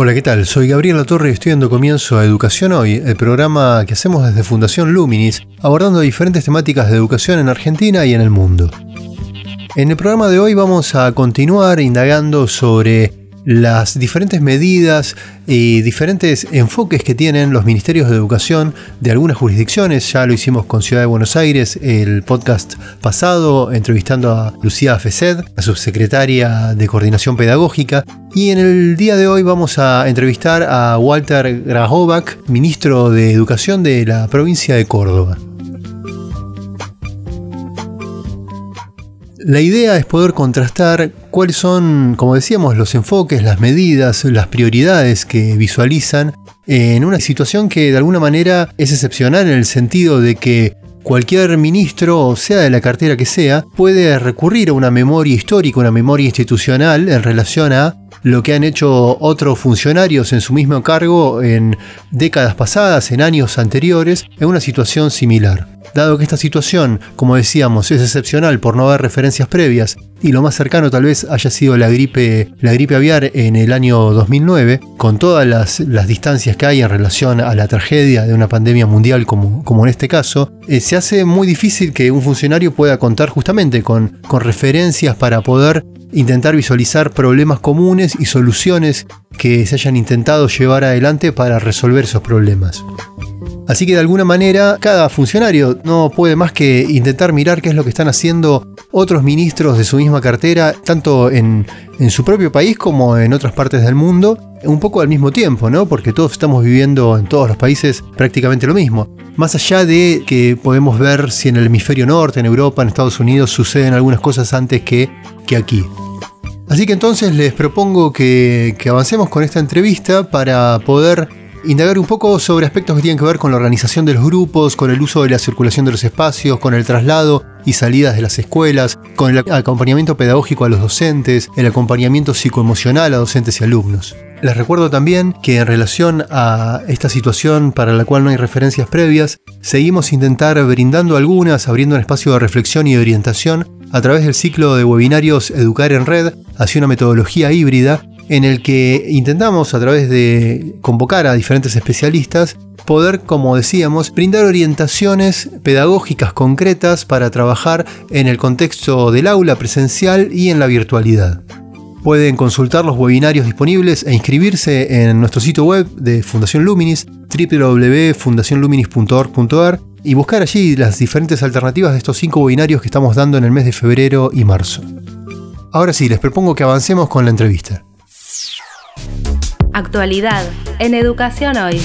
Hola, ¿qué tal? Soy Gabriel Torre y estoy dando comienzo a Educación Hoy, el programa que hacemos desde Fundación Luminis, abordando diferentes temáticas de educación en Argentina y en el mundo. En el programa de hoy vamos a continuar indagando sobre las diferentes medidas y diferentes enfoques que tienen los ministerios de educación de algunas jurisdicciones. Ya lo hicimos con Ciudad de Buenos Aires, el podcast pasado, entrevistando a Lucía Fesed, la subsecretaria de Coordinación Pedagógica. Y en el día de hoy vamos a entrevistar a Walter Grahovac, ministro de Educación de la provincia de Córdoba. La idea es poder contrastar cuáles son, como decíamos, los enfoques, las medidas, las prioridades que visualizan en una situación que de alguna manera es excepcional en el sentido de que cualquier ministro, sea de la cartera que sea, puede recurrir a una memoria histórica, una memoria institucional en relación a lo que han hecho otros funcionarios en su mismo cargo en décadas pasadas, en años anteriores, en una situación similar. Dado que esta situación, como decíamos, es excepcional por no haber referencias previas y lo más cercano tal vez haya sido la gripe, aviar en el año 2009, con todas las, distancias que hay en relación a la tragedia de una pandemia mundial como, como en este caso, eh, se hace muy difícil que un funcionario pueda contar justamente con, con referencias para poder intentar visualizar problemas comunes y soluciones que se hayan intentado llevar adelante para resolver esos problemas. Así que de alguna manera cada funcionario no puede más que intentar mirar qué es lo que están haciendo otros ministros de su misma cartera, tanto en, su propio país como en otras partes del mundo, un poco al mismo tiempo, ¿no? Porque todos estamos viviendo en todos los países prácticamente lo mismo. Más allá de que podemos ver si en el hemisferio norte, en Europa, en Estados Unidos, suceden algunas cosas antes que, que aquí. Así que entonces les propongo que, que avancemos con esta entrevista para poder indagar un poco sobre aspectos que tienen que ver con la organización de los grupos, con el uso de la circulación de los espacios, con el traslado y salidas de las escuelas, con el acompañamiento pedagógico a los docentes, el acompañamiento psicoemocional a docentes y alumnos. Les recuerdo también que en relación a esta situación para la cual no hay referencias previas, seguimos intentar brindando algunas, abriendo un espacio de reflexión y de orientación a través del ciclo de webinarios Educar en Red hacia una metodología híbrida en el que intentamos a través de convocar a diferentes especialistas poder, como decíamos, brindar orientaciones pedagógicas concretas para trabajar en el contexto del aula presencial y en la virtualidad. Pueden consultar los webinarios disponibles e inscribirse en nuestro sitio web de Fundación Luminis, www.fundacionluminis.org.ar y buscar allí las diferentes alternativas de estos cinco webinarios que estamos dando en el mes de febrero y marzo. Ahora sí, les propongo que avancemos con la entrevista. Actualidad en Educación Hoy.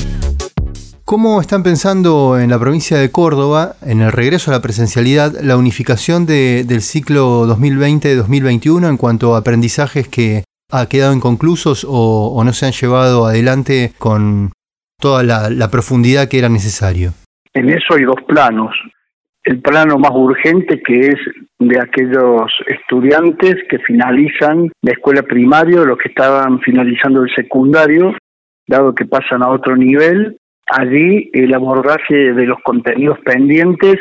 ¿Cómo están pensando en la provincia de Córdoba, en el regreso a la presencialidad, la unificación del ciclo 2020-2021 en cuanto a aprendizajes que ha quedado inconclusos o, no se han llevado adelante con toda la profundidad que era necesario? En eso hay dos planos el plano más urgente que es de aquellos estudiantes que finalizan la escuela primaria los que estaban finalizando el secundario, dado que pasan a otro nivel. Allí el abordaje de los contenidos pendientes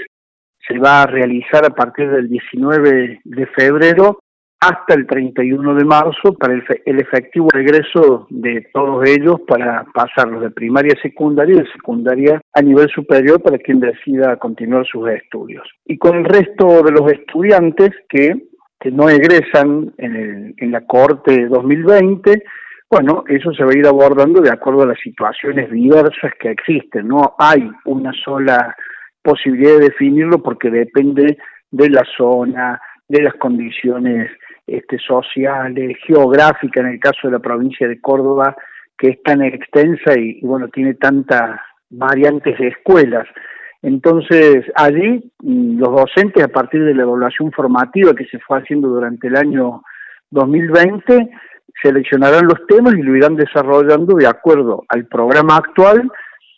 se va a realizar a partir del 19 de febrero hasta el 31 de marzo para el, efectivo regreso de todos ellos para pasarlos de primaria a secundaria y de secundaria a nivel superior para quien decida continuar sus estudios. Y con el resto de los estudiantes que, que no egresan en, el, en la corte 2020, bueno, eso se va a ir abordando de acuerdo a las situaciones diversas que existen. No hay una sola posibilidad de definirlo porque depende de la zona, de las condiciones este, sociales, geográficas, en el caso de la provincia de Córdoba, que es tan extensa y, bueno, tiene tantas variantes de escuelas. Entonces, allí mm, los docentes, a partir de la evaluación formativa que se fue haciendo durante el año 2020, seleccionarán los temas y lo irán desarrollando de acuerdo al programa actual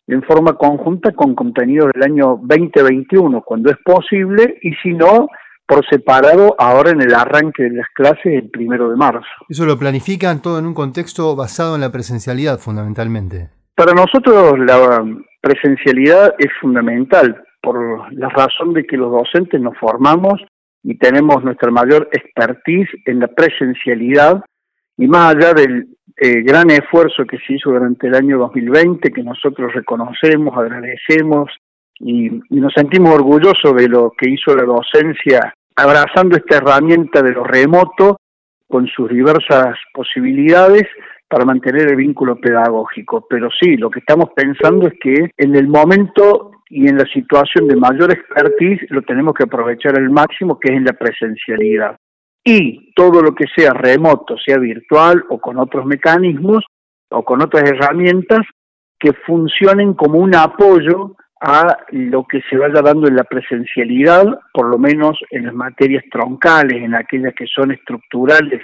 en forma conjunta con contenidos del año 2021, cuando es posible, y si no, por separado ahora en el arranque de las clases el primero de marzo. Eso lo planifican todo en un contexto basado en la presencialidad fundamentalmente. Para nosotros la presencialidad es fundamental por la razón de que los docentes nos formamos y tenemos nuestra mayor expertise en la presencialidad y más allá del eh, gran esfuerzo que se hizo durante el año 2020, que nosotros reconocemos, agradecemos y, nos sentimos orgullosos de lo que hizo la docencia abrazando esta herramienta de lo remoto con sus diversas posibilidades para mantener el vínculo pedagógico. Pero sí, lo que estamos pensando es que en el momento y en la situación de mayor expertise lo tenemos que aprovechar al máximo, que es en la presencialidad. Y todo lo que sea remoto, sea virtual o con otros mecanismos o con otras herramientas que funcionen como un apoyo a lo que se vaya dando en la presencialidad, por lo menos en las materias troncales, en aquellas que son estructurales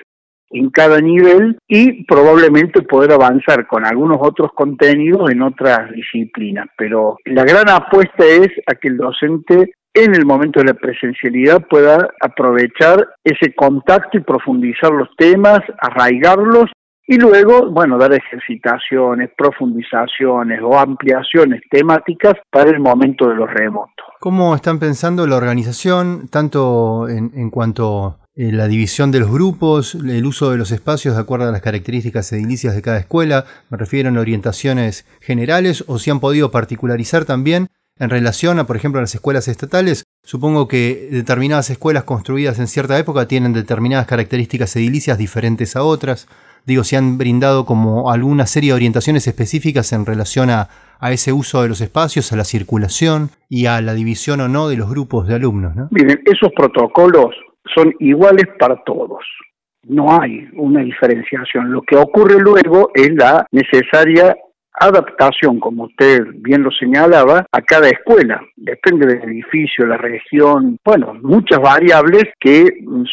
en cada nivel y probablemente poder avanzar con algunos otros contenidos en otras disciplinas. Pero la gran apuesta es a que el docente en el momento de la presencialidad pueda aprovechar ese contacto y profundizar los temas, arraigarlos y luego, bueno, dar ejercitaciones, profundizaciones o ampliaciones temáticas para el momento de los remotos. ¿Cómo están pensando la organización, tanto en, en cuanto eh, la división de los grupos, el uso de los espacios de acuerdo a las características edilicias de cada escuela, me refiero a orientaciones generales o si han podido particularizar también en relación a, por ejemplo, a las escuelas estatales. Supongo que determinadas escuelas construidas en cierta época tienen determinadas características edilicias diferentes a otras. Digo, si han brindado como alguna serie de orientaciones específicas en relación a, a ese uso de los espacios, a la circulación y a la división o no de los grupos de alumnos. ¿no? Miren, esos protocolos son iguales para todos. No hay una diferenciación. Lo que ocurre luego es la necesaria adaptación, como usted bien lo señalaba, a cada escuela. Depende del edificio, la región, bueno, muchas variables que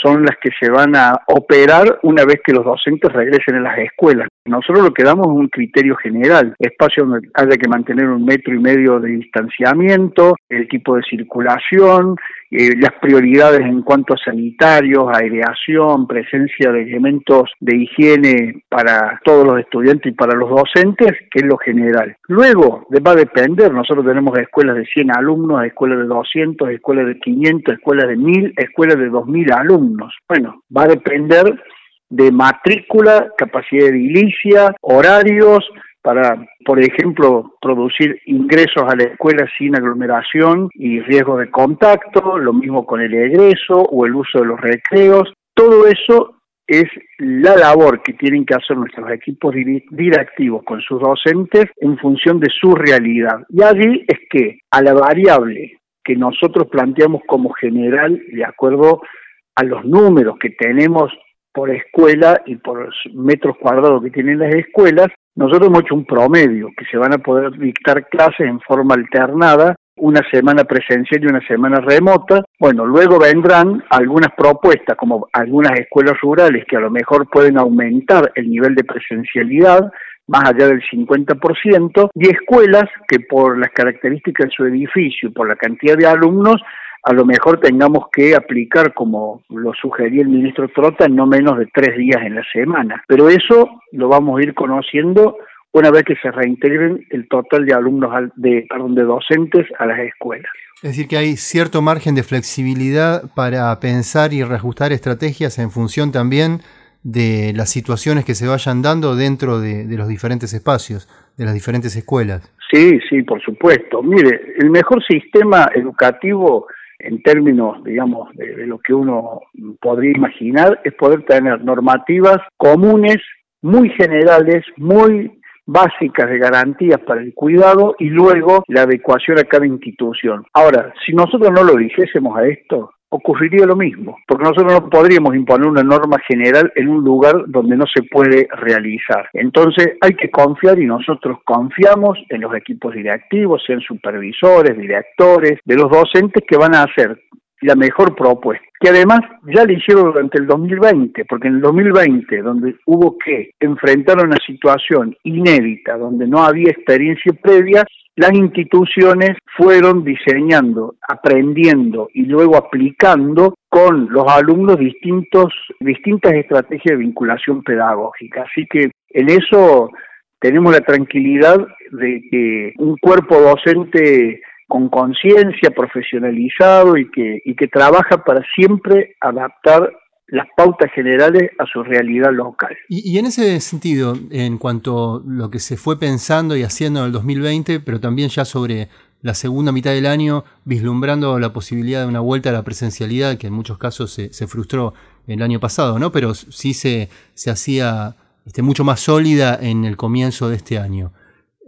son las que se van a operar una vez que los docentes regresen a las escuelas. Nosotros lo que damos es un criterio general, espacio donde haya que mantener un metro y medio de distanciamiento, el tipo de circulación, eh, las prioridades en cuanto a sanitarios, aireación, presencia de elementos de higiene para todos los estudiantes y para los docentes, que es lo general. Luego va a depender, nosotros tenemos escuelas de 100 alumnos, escuelas de 200, escuelas de 500, escuelas de 1000, escuelas de 2000 alumnos. Bueno, va a depender de matrícula, capacidad edilicia, horarios, para, por ejemplo, producir ingresos a la escuela sin aglomeración y riesgo de contacto, lo mismo con el egreso o el uso de los recreos. Todo eso es la labor que tienen que hacer nuestros equipos directivos con sus docentes en función de su realidad. Y allí es que a la variable que nosotros planteamos como general, de acuerdo a los números que tenemos por escuela y por metros cuadrados que tienen las escuelas, nosotros hemos hecho un promedio, que se van a poder dictar clases en forma alternada, una semana presencial y una semana remota. Bueno, luego vendrán algunas propuestas, como algunas escuelas rurales que a lo mejor pueden aumentar el nivel de presencialidad, más allá del 50%, y escuelas que por las características de su edificio y por la cantidad de alumnos a lo mejor tengamos que aplicar, como lo sugería el ministro Trota, no menos de tres días en la semana. Pero eso lo vamos a ir conociendo una vez que se reintegren el total de alumnos, de, perdón, de docentes a las escuelas. Es decir, que hay cierto margen de flexibilidad para pensar y reajustar estrategias en función también de las situaciones que se vayan dando dentro de, de los diferentes espacios, de las diferentes escuelas. Sí, sí, por supuesto. Mire, el mejor sistema educativo en términos, digamos, de, lo que uno podría imaginar, es poder tener normativas comunes, muy generales, muy básicas de garantías para el cuidado y luego la adecuación a cada institución. Ahora, si nosotros no lo dijésemos a esto, ocurriría lo mismo, porque nosotros no podríamos imponer una norma general en un lugar donde no se puede realizar. Entonces hay que confiar y nosotros confiamos en los equipos directivos, sean supervisores, directores, de los docentes que van a hacer la mejor propuesta, que además ya lo hicieron durante el 2020, porque en el 2020, donde hubo que enfrentar una situación inédita, donde no había experiencia previa, las instituciones fueron diseñando, aprendiendo y luego aplicando con los alumnos distintos, distintas estrategias de vinculación pedagógica. Así que en eso tenemos la tranquilidad de que un cuerpo docente con conciencia, profesionalizado y que, y que trabaja para siempre adaptar las pautas generales a su realidad local. Y, en ese sentido, en cuanto a lo que se fue pensando y haciendo en el 2020, pero también ya sobre la segunda mitad del año, vislumbrando la posibilidad de una vuelta a la presencialidad, que en muchos casos se, se frustró el año pasado, ¿no? Pero sí se, se hacía este, mucho más sólida en el comienzo de este año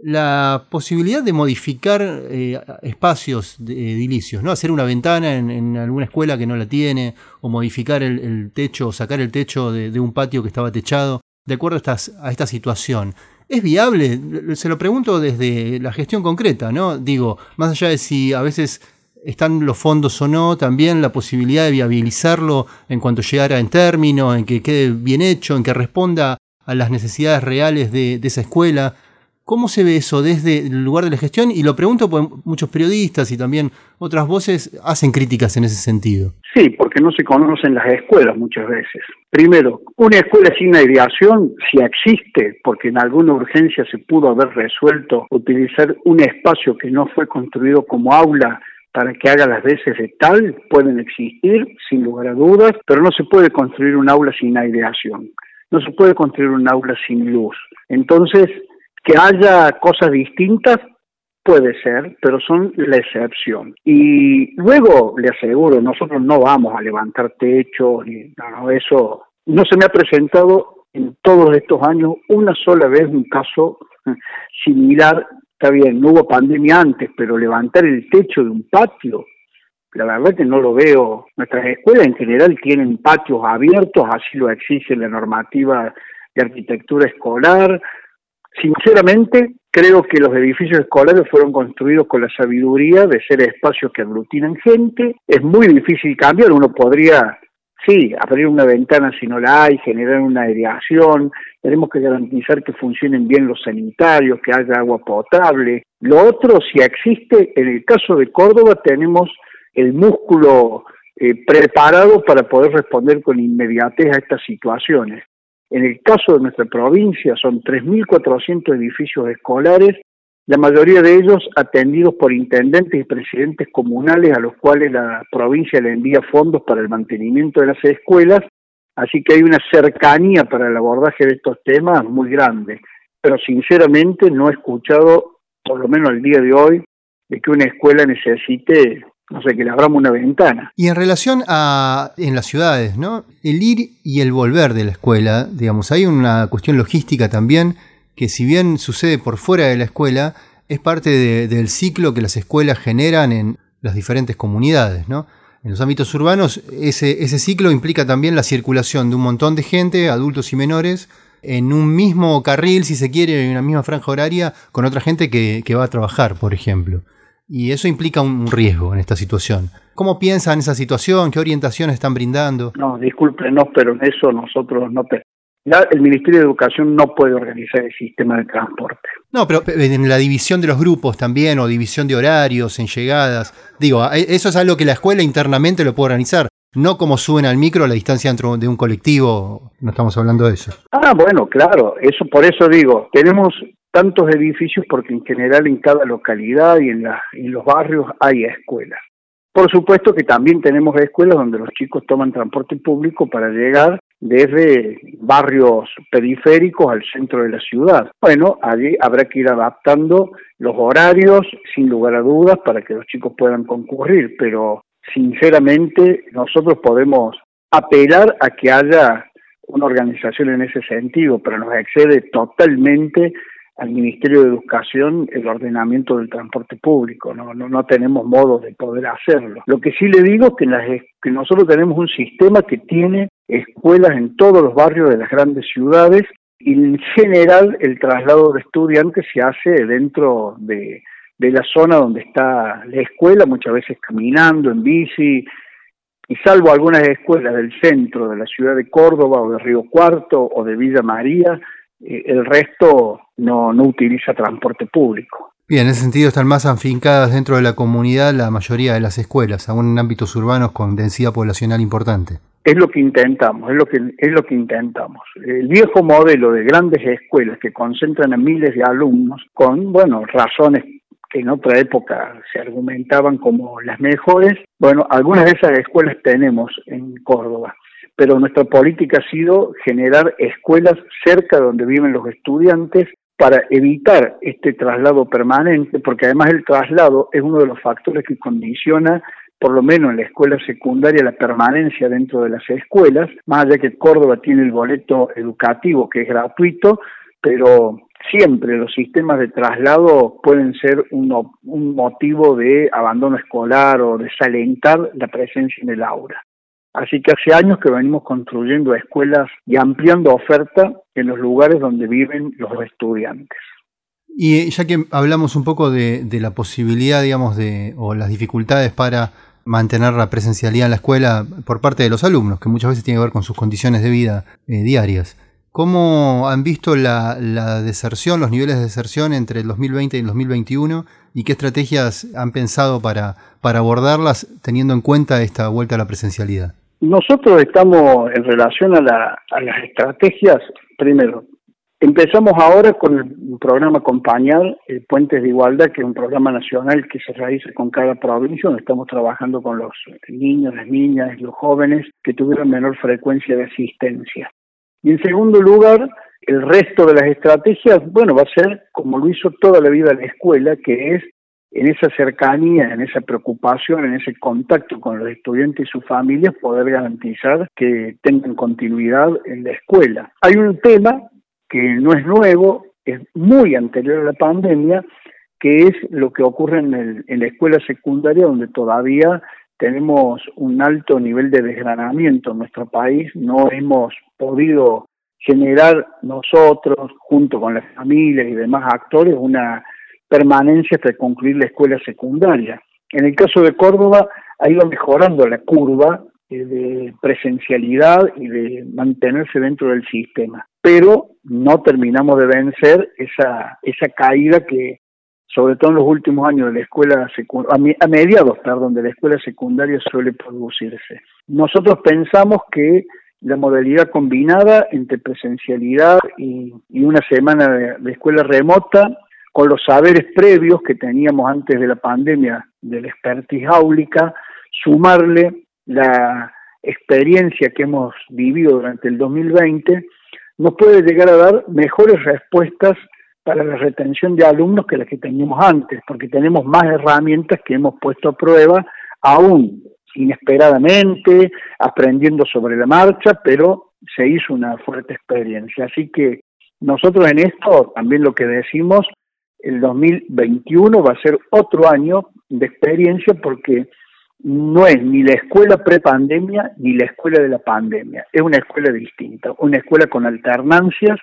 la posibilidad de modificar eh, espacios edilicios, ¿no? Hacer una ventana en, alguna escuela que no la tiene, o modificar el, techo, o sacar el techo de, un patio que estaba techado, de acuerdo a, a esta situación. ¿Es viable? Se lo pregunto desde la gestión concreta, ¿no? Digo, más allá de si a veces están los fondos o no, también la posibilidad de viabilizarlo en cuanto llegara en término, en que quede bien hecho, en que responda a las necesidades reales de esa escuela. ¿Cómo se ve eso desde el lugar de la gestión? Y lo pregunto porque muchos periodistas y también otras voces hacen críticas en ese sentido. Sí, porque no se conocen las escuelas muchas veces. Primero, una escuela sin aireación, si existe, porque en alguna urgencia se pudo haber resuelto utilizar un espacio que no fue construido como aula para que haga las veces de tal, pueden existir, sin lugar a dudas, pero no se puede construir un aula sin aireación. No se puede construir un aula sin luz. Entonces, que haya cosas distintas puede ser, pero son la excepción. Y luego, le aseguro, nosotros no vamos a levantar techos, ni no, eso no se me ha presentado en todos estos años una sola vez un caso similar. Está bien, no hubo pandemia antes, pero levantar el techo de un patio, la verdad que no lo veo. Nuestras escuelas en general tienen patios abiertos, así lo exige la normativa de arquitectura escolar, Sinceramente, creo que los edificios escolares fueron construidos con la sabiduría de ser espacios que aglutinan gente. Es muy difícil cambiar, uno podría, sí, abrir una ventana si no la hay, generar una aireación, tenemos que garantizar que funcionen bien los sanitarios, que haya agua potable. Lo otro, si existe, en el caso de Córdoba tenemos el músculo eh, preparado para poder responder con inmediatez a estas situaciones. En el caso de nuestra provincia son 3.400 edificios escolares, la mayoría de ellos atendidos por intendentes y presidentes comunales a los cuales la provincia le envía fondos para el mantenimiento de las escuelas, así que hay una cercanía para el abordaje de estos temas muy grande. Pero sinceramente no he escuchado, por lo menos el día de hoy, de que una escuela necesite no sé, que le abramos una ventana. Y en relación a en las ciudades, ¿no? El ir y el volver de la escuela, digamos, hay una cuestión logística también que si bien sucede por fuera de la escuela, es parte del ciclo que las escuelas generan en las diferentes comunidades, ¿no? En los ámbitos urbanos, ese, ese ciclo implica también la circulación de un montón de gente, adultos y menores, en un mismo carril, si se quiere, en una misma franja horaria, con otra gente que, que va a trabajar, por ejemplo. Y eso implica un riesgo en esta situación. ¿Cómo piensan esa situación? ¿Qué orientación están brindando? No, discúlpenos, pero en eso nosotros no te... el Ministerio de Educación no puede organizar el sistema de transporte. No, pero en la división de los grupos también, o división de horarios, en llegadas. Digo, eso es algo que la escuela internamente lo puede organizar. No como suben al micro la distancia dentro de un colectivo, no estamos hablando de eso. Ah, bueno, claro, eso por eso digo, tenemos tantos edificios porque en general en cada localidad y en, en los barrios hay escuelas. Por supuesto que también tenemos escuelas donde los chicos toman transporte público para llegar desde barrios periféricos al centro de la ciudad. Bueno, allí habrá que ir adaptando los horarios, sin lugar a dudas, para que los chicos puedan concurrir, pero sinceramente nosotros podemos apelar a que haya una organización en ese sentido, pero nos excede totalmente al Ministerio de Educación el ordenamiento del transporte público, no, no, no tenemos modo de poder hacerlo. Lo que sí le digo es que, las, que nosotros tenemos un sistema que tiene escuelas en todos los barrios de las grandes ciudades y en general el traslado de estudiantes se hace dentro de, de la zona donde está la escuela, muchas veces caminando, en bici, y salvo algunas escuelas del centro de la ciudad de Córdoba o de Río Cuarto o de Villa María, eh, el resto no, no utiliza transporte público. Bien, en ese sentido están más afincadas dentro de la comunidad la mayoría de las escuelas, aún en ámbitos urbanos con densidad poblacional importante. Es lo que intentamos, es lo que es lo que intentamos. El viejo modelo de grandes escuelas que concentran a miles de alumnos con, bueno, razones que en otra época se argumentaban como las mejores. Bueno, algunas de esas escuelas tenemos en Córdoba, pero nuestra política ha sido generar escuelas cerca de donde viven los estudiantes para evitar este traslado permanente, porque además el traslado es uno de los factores que condiciona por lo menos en la escuela secundaria, la permanencia dentro de las escuelas, más allá que Córdoba tiene el boleto educativo que es gratuito, pero siempre los sistemas de traslado pueden ser un, motivo de abandono escolar o desalentar la presencia en el aula. Así que hace años que venimos construyendo escuelas y ampliando oferta en los lugares donde viven los estudiantes. Y ya que hablamos un poco de, de la posibilidad, digamos, de, o las dificultades para mantener la presencialidad en la escuela por parte de los alumnos, que muchas veces tiene que ver con sus condiciones de vida eh, diarias. ¿Cómo han visto la, deserción, los niveles de deserción entre el 2020 y el 2021 y qué estrategias han pensado para, para abordarlas teniendo en cuenta esta vuelta a la presencialidad? Nosotros estamos en relación a, a las estrategias, primero, Empezamos ahora con el programa Compañal, el Puentes de Igualdad, que es un programa nacional que se realiza con cada provincia, donde estamos trabajando con los niños, las niñas los jóvenes que tuvieron menor frecuencia de asistencia. Y en segundo lugar, el resto de las estrategias, bueno, va a ser como lo hizo toda la vida la escuela, que es en esa cercanía, en esa preocupación, en ese contacto con los estudiantes y sus familias, poder garantizar que tengan continuidad en la escuela. Hay un tema que no es nuevo, es muy anterior a la pandemia, que es lo que ocurre en, la escuela secundaria, donde todavía tenemos un alto nivel de desgranamiento en nuestro país, no hemos podido generar nosotros, junto con las familias y demás actores, una permanencia hasta concluir la escuela secundaria. En el caso de Córdoba ha ido mejorando la curva eh, de presencialidad y de mantenerse dentro del sistema pero no terminamos de vencer esa, esa caída que, sobre todo en los últimos años de la escuela secundaria, a mediados, perdón, de la escuela secundaria suele producirse. Nosotros pensamos que la modalidad combinada entre presencialidad y, una semana de, de, escuela remota, con los saberes previos que teníamos antes de la pandemia de la expertise áulica, sumarle la experiencia que hemos vivido durante el 2020, nos puede llegar a dar mejores respuestas para la retención de alumnos que las que teníamos antes, porque tenemos más herramientas que hemos puesto a prueba, aún inesperadamente, aprendiendo sobre la marcha, pero se hizo una fuerte experiencia. Así que nosotros en esto también lo que decimos, el 2021 va a ser otro año de experiencia porque no es ni la escuela prepandemia ni la escuela de la pandemia, es una escuela distinta, una escuela con alternancias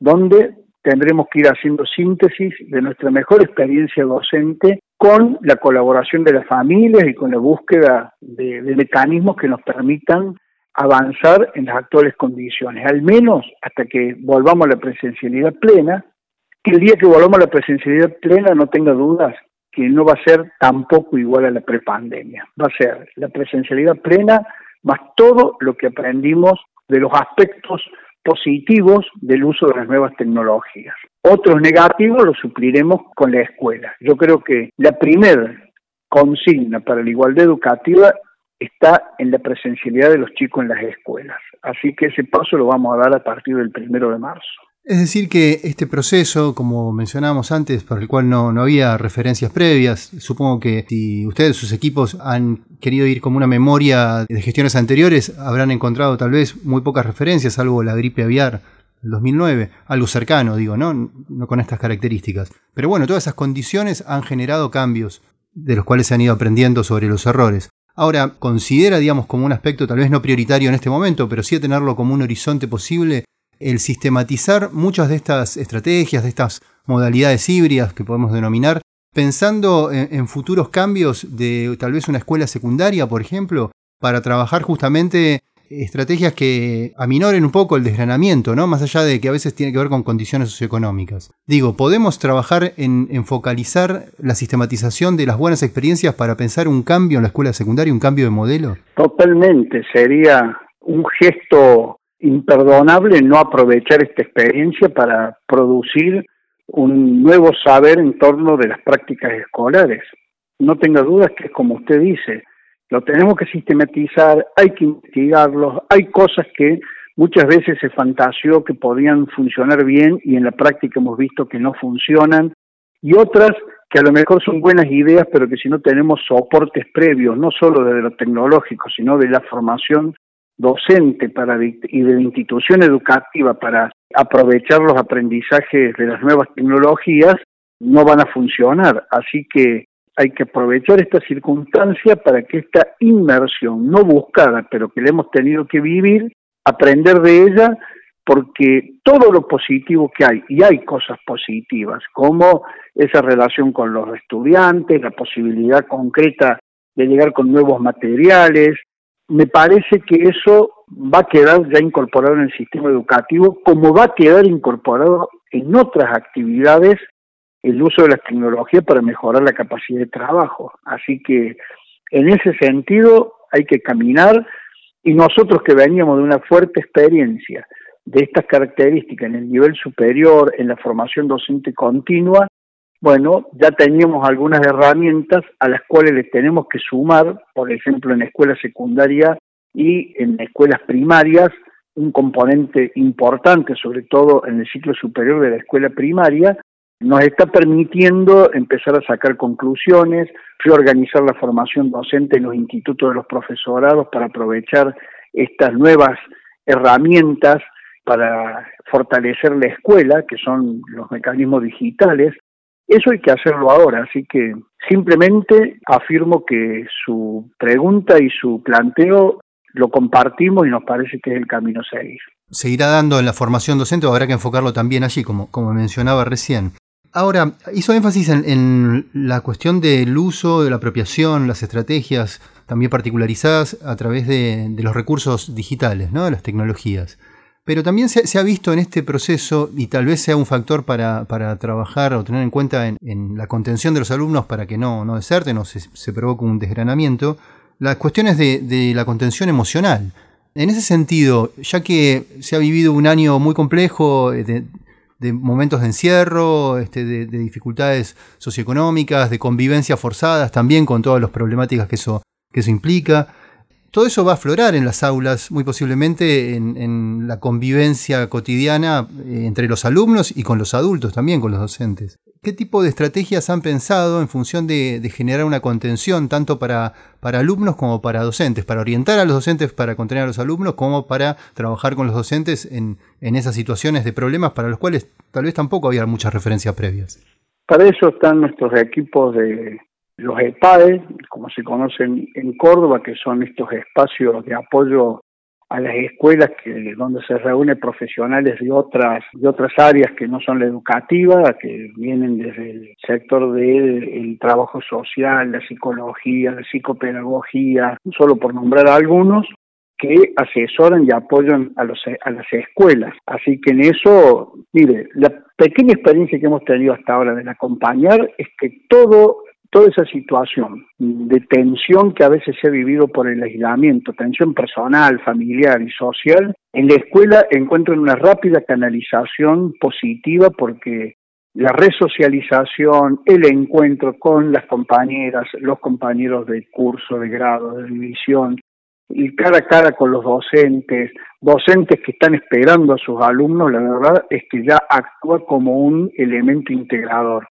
donde tendremos que ir haciendo síntesis de nuestra mejor experiencia docente con la colaboración de las familias y con la búsqueda de, mecanismos que nos permitan avanzar en las actuales condiciones, al menos hasta que volvamos a la presencialidad plena, que el día que volvamos a la presencialidad plena, no tenga dudas, que no va a ser tampoco igual a la prepandemia. Va a ser la presencialidad plena más todo lo que aprendimos de los aspectos positivos del uso de las nuevas tecnologías. Otros negativos los supliremos con la escuela. Yo creo que la primera consigna para la igualdad educativa está en la presencialidad de los chicos en las escuelas. Así que ese paso lo vamos a dar a partir del primero de marzo. Es decir, que este proceso, como mencionábamos antes, para el cual no, había referencias previas, supongo que si ustedes, sus equipos, han querido ir como una memoria de gestiones anteriores, habrán encontrado tal vez muy pocas referencias, salvo la gripe aviar del 2009, algo cercano, digo, ¿no? No con estas características. Pero bueno, todas esas condiciones han generado cambios de los cuales se han ido aprendiendo sobre los errores. Ahora, considera, digamos, como un aspecto tal vez no prioritario en este momento, pero sí tenerlo como un horizonte posible el sistematizar muchas de estas estrategias, de estas modalidades híbridas que podemos denominar, pensando en, futuros cambios de tal vez una escuela secundaria, por ejemplo, para trabajar justamente estrategias que aminoren un poco el desgranamiento, ¿no? Más allá de que a veces tiene que ver con condiciones socioeconómicas. Digo, ¿podemos trabajar en, en focalizar la sistematización de las buenas experiencias para pensar un cambio en la escuela secundaria, un cambio de modelo? Totalmente, sería un gesto imperdonable no aprovechar esta experiencia para producir un nuevo saber en torno de las prácticas escolares. No tenga dudas que, como usted dice, lo tenemos que sistematizar, hay que investigarlos, hay cosas que muchas veces se fantaseó que podían funcionar bien y en la práctica hemos visto que no funcionan, y otras que a lo mejor son buenas ideas, pero que si no tenemos soportes previos, no solo de lo tecnológico, sino de la formación docente para, y de la institución educativa para aprovechar los aprendizajes de las nuevas tecnologías, no van a funcionar. Así que hay que aprovechar esta circunstancia para que esta inmersión no buscada, pero que le hemos tenido que vivir, aprender de ella, porque todo lo positivo que hay, y hay cosas positivas, como esa relación con los estudiantes, la posibilidad concreta de llegar con nuevos materiales, me parece que eso va a quedar ya incorporado en el sistema educativo, como va a quedar incorporado en otras actividades el uso de la tecnología para mejorar la capacidad de trabajo. Así que en ese sentido hay que caminar y nosotros que veníamos de una fuerte experiencia de estas características en el nivel superior, en la formación docente continua, bueno, ya teníamos algunas herramientas a las cuales les tenemos que sumar, por ejemplo, en escuela secundaria y en escuelas primarias, un componente importante, sobre todo en el ciclo superior de la escuela primaria, nos está permitiendo empezar a sacar conclusiones, reorganizar la formación docente en los institutos de los profesorados para aprovechar estas nuevas herramientas para fortalecer la escuela, que son los mecanismos digitales. Eso hay que hacerlo ahora, así que simplemente afirmo que su pregunta y su planteo lo compartimos y nos parece que es el camino a seguir. Seguirá dando en la formación docente habrá que enfocarlo también allí, como, como mencionaba recién. Ahora, hizo énfasis en, la cuestión del uso, de la apropiación, las estrategias también particularizadas a través de, los recursos digitales, ¿no? de las tecnologías. Pero también se, ha visto en este proceso, y tal vez sea un factor para, trabajar o tener en cuenta en, la contención de los alumnos para que no, no deserten o se, provoque un desgranamiento, las cuestiones de, la contención emocional. En ese sentido, ya que se ha vivido un año muy complejo, de, de momentos de encierro, este, de, dificultades socioeconómicas, de convivencias forzadas, también con todas las problemáticas que eso, que eso implica. Todo eso va a aflorar en las aulas, muy posiblemente en, la convivencia cotidiana eh, entre los alumnos y con los adultos también, con los docentes. ¿Qué tipo de estrategias han pensado en función de, generar una contención tanto para, para, alumnos como para docentes, para orientar a los docentes para contener a los alumnos, como para trabajar con los docentes en, en esas situaciones de problemas para los cuales tal vez tampoco había muchas referencias previas? Para eso están nuestros equipos de los EPADE, como se conocen en Córdoba, que son estos espacios de apoyo a las escuelas que donde se reúnen profesionales de otras de otras áreas que no son la educativa, que vienen desde el sector del trabajo social, la psicología, la psicopedagogía, solo por nombrar algunos, que asesoran y apoyan a, los, a las escuelas. Así que en eso, mire, la pequeña experiencia que hemos tenido hasta ahora de acompañar es que todo toda esa situación de tensión que a veces se ha vivido por el aislamiento, tensión personal, familiar y social, en la escuela encuentran una rápida canalización positiva porque la resocialización, el encuentro con las compañeras, los compañeros de curso, de grado, de división, y cara a cara con los docentes, docentes que están esperando a sus alumnos, la verdad es que ya actúa como un elemento integrador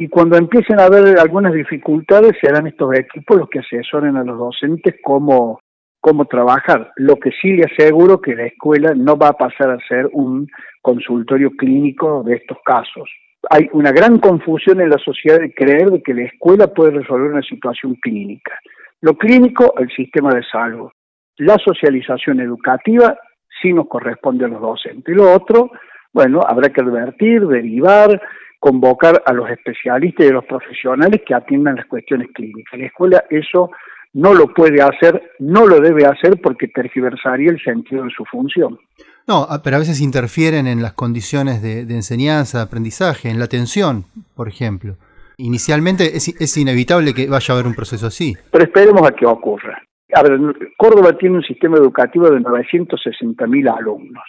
y cuando empiecen a haber algunas dificultades serán estos equipos los que asesoren a los docentes cómo, cómo trabajar. Lo que sí le aseguro que la escuela no va a pasar a ser un consultorio clínico de estos casos. Hay una gran confusión en la sociedad de creer de que la escuela puede resolver una situación clínica. Lo clínico, el sistema de salud. La socialización educativa sí nos corresponde a los docentes. Lo otro, bueno, habrá que advertir, derivar, convocar a los especialistas y a los profesionales que atiendan las cuestiones clínicas. La escuela eso no lo puede hacer, no lo debe hacer porque tergiversaría el sentido de su función. No, ah, pero a veces interfieren en las condiciones de, enseñanza, de aprendizaje, en la atención, por ejemplo. Inicialmente es, es, inevitable que vaya a haber un proceso así. Pero esperemos a que ocurra. A ver, Córdoba tiene un sistema educativo de 960 mil alumnos.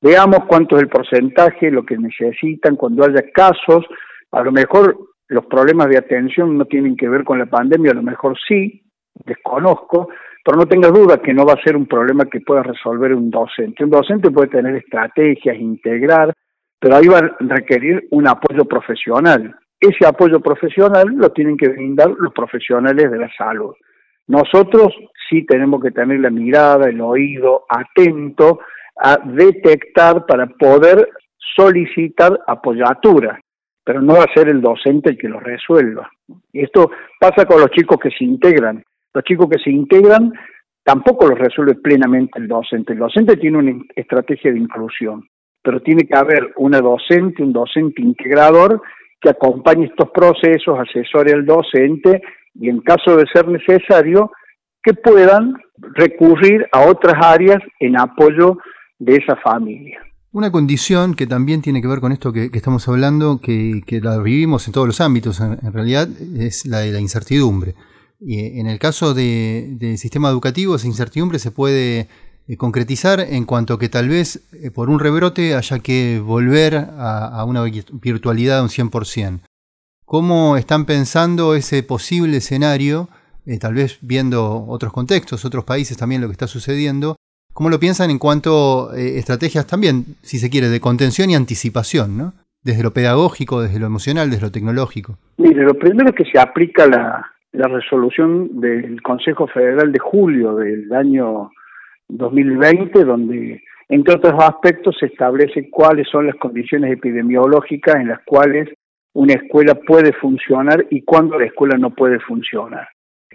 Veamos cuánto es el porcentaje, lo que necesitan, cuando haya casos, a lo mejor los problemas de atención no tienen que ver con la pandemia, a lo mejor sí, desconozco, pero no tengas duda que no va a ser un problema que pueda resolver un docente. Un docente puede tener estrategias, integrar, pero ahí va a requerir un apoyo profesional. Ese apoyo profesional lo tienen que brindar los profesionales de la salud. Nosotros sí tenemos que tener la mirada, el oído atento a detectar para poder solicitar apoyatura, pero no va a ser el docente el que lo resuelva. Y esto pasa con los chicos que se integran. Los chicos que se integran tampoco los resuelve plenamente el docente. El docente tiene una estrategia de inclusión, pero tiene que haber una docente, un docente integrador que acompañe estos procesos, asesore al docente y en caso de ser necesario, que puedan recurrir a otras áreas en apoyo de esa familia. Una condición que también tiene que ver con esto que, estamos hablando, que, la vivimos en todos los ámbitos, en, realidad, es la de la incertidumbre. Y en el caso del sistema educativo, esa incertidumbre se puede eh, concretizar en cuanto que tal vez eh, por un rebrote haya que volver a, una virtualidad un 100%. ¿Cómo están pensando ese posible escenario, eh, tal vez viendo otros contextos, otros países también lo que está sucediendo, ¿Cómo lo piensan en cuanto a eh, estrategias también, si se quiere, de contención y anticipación, ¿no? Desde lo pedagógico, desde lo emocional, desde lo tecnológico. Mire, lo primero es que se aplica la, resolución del Consejo Federal de julio del año 2020, donde, entre otros aspectos, se establece cuáles son las condiciones epidemiológicas en las cuales una escuela puede funcionar y cuándo la escuela no puede funcionar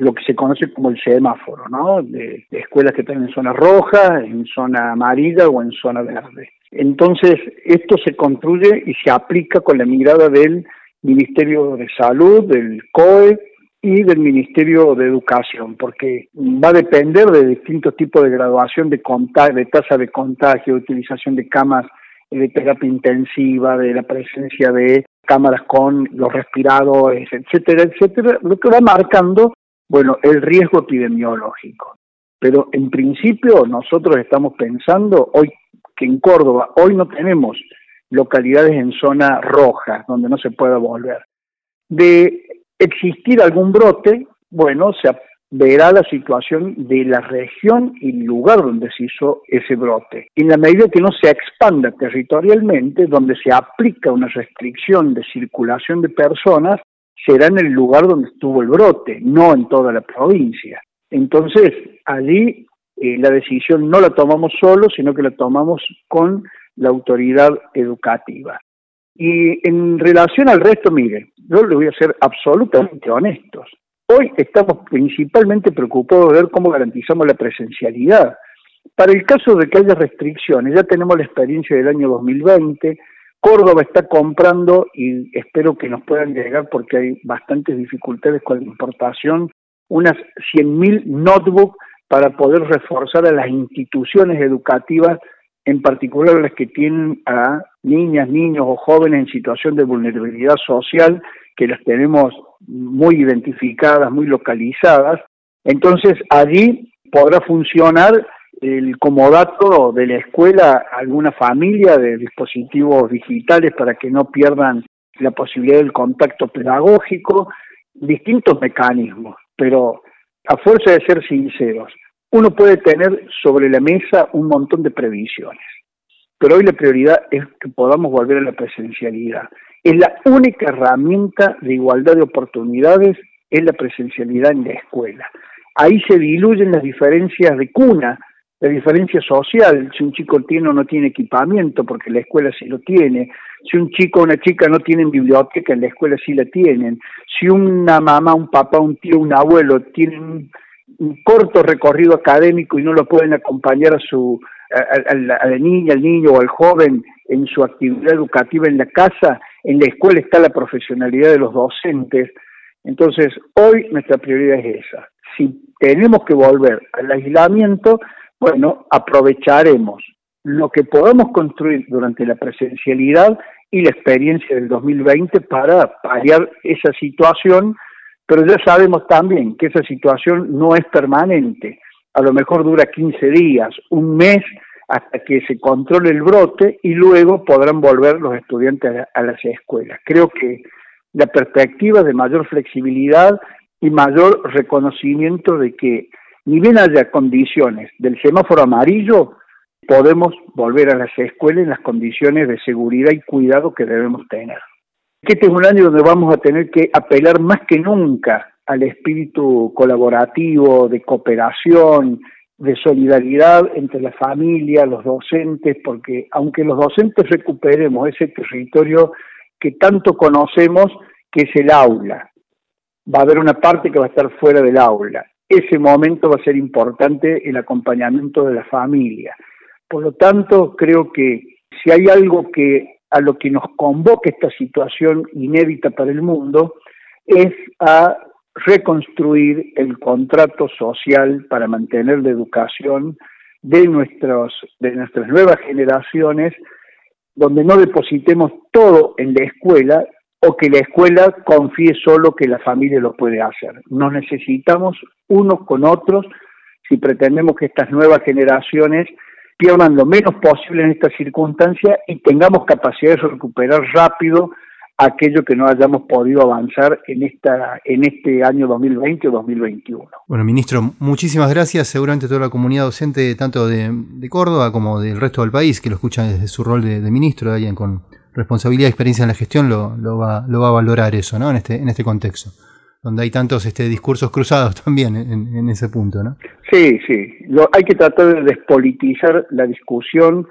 lo que se conoce como el semáforo, ¿no? De, escuelas que están en zona roja, en zona amarilla o en zona verde. Entonces, esto se construye y se aplica con la mirada del Ministerio de Salud, del COE y del Ministerio de Educación, porque va a depender de distintos tipos de graduación de, de tasa de contagio, de utilización de camas de terapia intensiva, de la presencia de cámaras con los respiradores, etcétera, etcétera, lo que va marcando bueno, el riesgo epidemiológico. Pero en principio nosotros estamos pensando hoy que en Córdoba hoy no tenemos localidades en zona roja donde no se pueda volver. De existir algún brote, bueno, se verá la situación de la región y el lugar donde se hizo ese brote. En la medida que no se expanda territorialmente, donde se aplica una restricción de circulación de personas, será en el lugar donde estuvo el brote, no en toda la provincia. Entonces, allí eh, la decisión no la tomamos solo, sino que la tomamos con la autoridad educativa. Y en relación al resto, mire, yo le voy a ser absolutamente honestos. Hoy estamos principalmente preocupados de ver cómo garantizamos la presencialidad. Para el caso de que haya restricciones, ya tenemos la experiencia del año 2020, Córdoba está comprando y espero que nos puedan llegar porque hay bastantes dificultades con la importación, unas 100.000 notebooks para poder reforzar a las instituciones educativas, en particular las que tienen a niñas, niños o jóvenes en situación de vulnerabilidad social, que las tenemos muy identificadas, muy localizadas. Entonces allí podrá funcionar el comodato de la escuela alguna familia de dispositivos digitales para que no pierdan la posibilidad del contacto pedagógico, distintos mecanismos, pero a fuerza de ser sinceros, uno puede tener sobre la mesa un montón de previsiones, pero hoy la prioridad es que podamos volver a la presencialidad. Es la única herramienta de igualdad de oportunidades, es la presencialidad en la escuela. Ahí se diluyen las diferencias de cuna, la diferencia social, si un chico tiene o no tiene equipamiento, porque la escuela sí lo tiene, si un chico o una chica no tienen biblioteca, en la escuela sí la tienen, si una mamá, un papá, un tío, un abuelo tienen un corto recorrido académico y no lo pueden acompañar a su a, la, niña, al niño o al joven en su actividad educativa en la casa, en la escuela está la profesionalidad de los docentes. Entonces, hoy nuestra prioridad es esa. si tenemos que volver al aislamiento, bueno, aprovecharemos lo que podamos construir durante la presencialidad y la experiencia del 2020 para paliar esa situación, pero ya sabemos también que esa situación no es permanente, a lo mejor dura 15 días, un mes, hasta que se controle el brote y luego podrán volver los estudiantes a las escuelas. Creo que la perspectiva de mayor flexibilidad y mayor reconocimiento de que ni bien haya condiciones del semáforo amarillo, podemos volver a las escuelas en las condiciones de seguridad y cuidado que debemos tener. Este es un año donde vamos a tener que apelar más que nunca al espíritu colaborativo, de cooperación, de solidaridad entre la familia, los docentes, porque aunque los docentes recuperemos ese territorio que tanto conocemos, que es el aula, va a haber una parte que va a estar fuera del aula. Ese momento va a ser importante el acompañamiento de la familia. Por lo tanto, creo que si hay algo que a lo que nos convoca esta situación inédita para el mundo, es a reconstruir el contrato social para mantener la educación de, de nuestras nuevas generaciones, donde no depositemos todo en la escuela o que la escuela confíe solo que la familia lo puede hacer. Nos necesitamos unos con otros si pretendemos que estas nuevas generaciones pierdan lo menos posible en esta circunstancia y tengamos capacidad de recuperar rápido aquello que no hayamos podido avanzar en esta en este año 2020 o 2021. Bueno, ministro, muchísimas gracias. Seguramente toda la comunidad docente, tanto de, Córdoba como del resto del país, que lo escuchan desde su rol de, ministro, alguien con responsabilidad y experiencia en la gestión, lo, lo, va, lo va a valorar eso, ¿no? En este, en este contexto, donde hay tantos este, discursos cruzados también en, ese punto, ¿no? Sí, sí. Lo, hay que tratar de despolitizar la discusión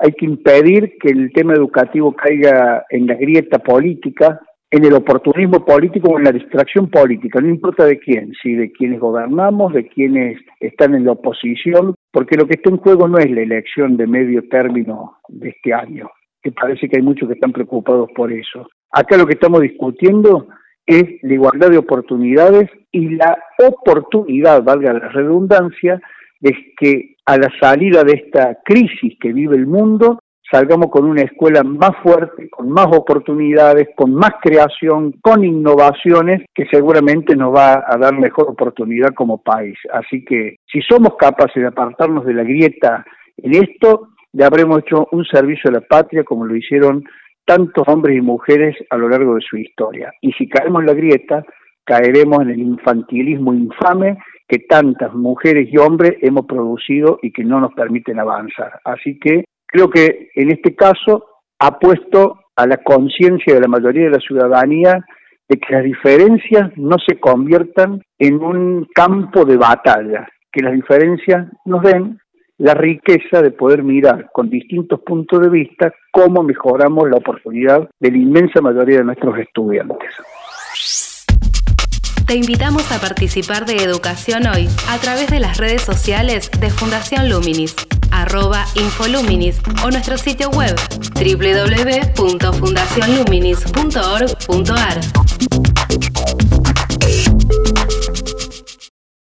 hay que impedir que el tema educativo caiga en la grieta política, en el oportunismo político o en la distracción política, no importa de quién, si de quienes gobernamos, de quienes están en la oposición, porque lo que está en juego no es la elección de medio término de este año, que parece que hay muchos que están preocupados por eso. Acá lo que estamos discutiendo es la igualdad de oportunidades y la oportunidad, valga la redundancia, de que a la salida de esta crisis que vive el mundo, salgamos con una escuela más fuerte, con más oportunidades, con más creación, con innovaciones, que seguramente nos va a dar mejor oportunidad como país. Así que si somos capaces de apartarnos de la grieta en esto, le habremos hecho un servicio a la patria como lo hicieron tantos hombres y mujeres a lo largo de su historia. Y si caemos en la grieta, caeremos en el infantilismo infame que tantas mujeres y hombres hemos producido y que no nos permiten avanzar. Así que creo que en este caso ha puesto a la conciencia de la mayoría de la ciudadanía de que las diferencias no se conviertan en un campo de batalla, que las diferencias nos den la riqueza de poder mirar con distintos puntos de vista cómo mejoramos la oportunidad de la inmensa mayoría de nuestros estudiantes. Te invitamos a participar de Educación Hoy a través de las redes sociales de Fundación Luminis, arroba Infoluminis o nuestro sitio web www.fundacionluminis.org.ar.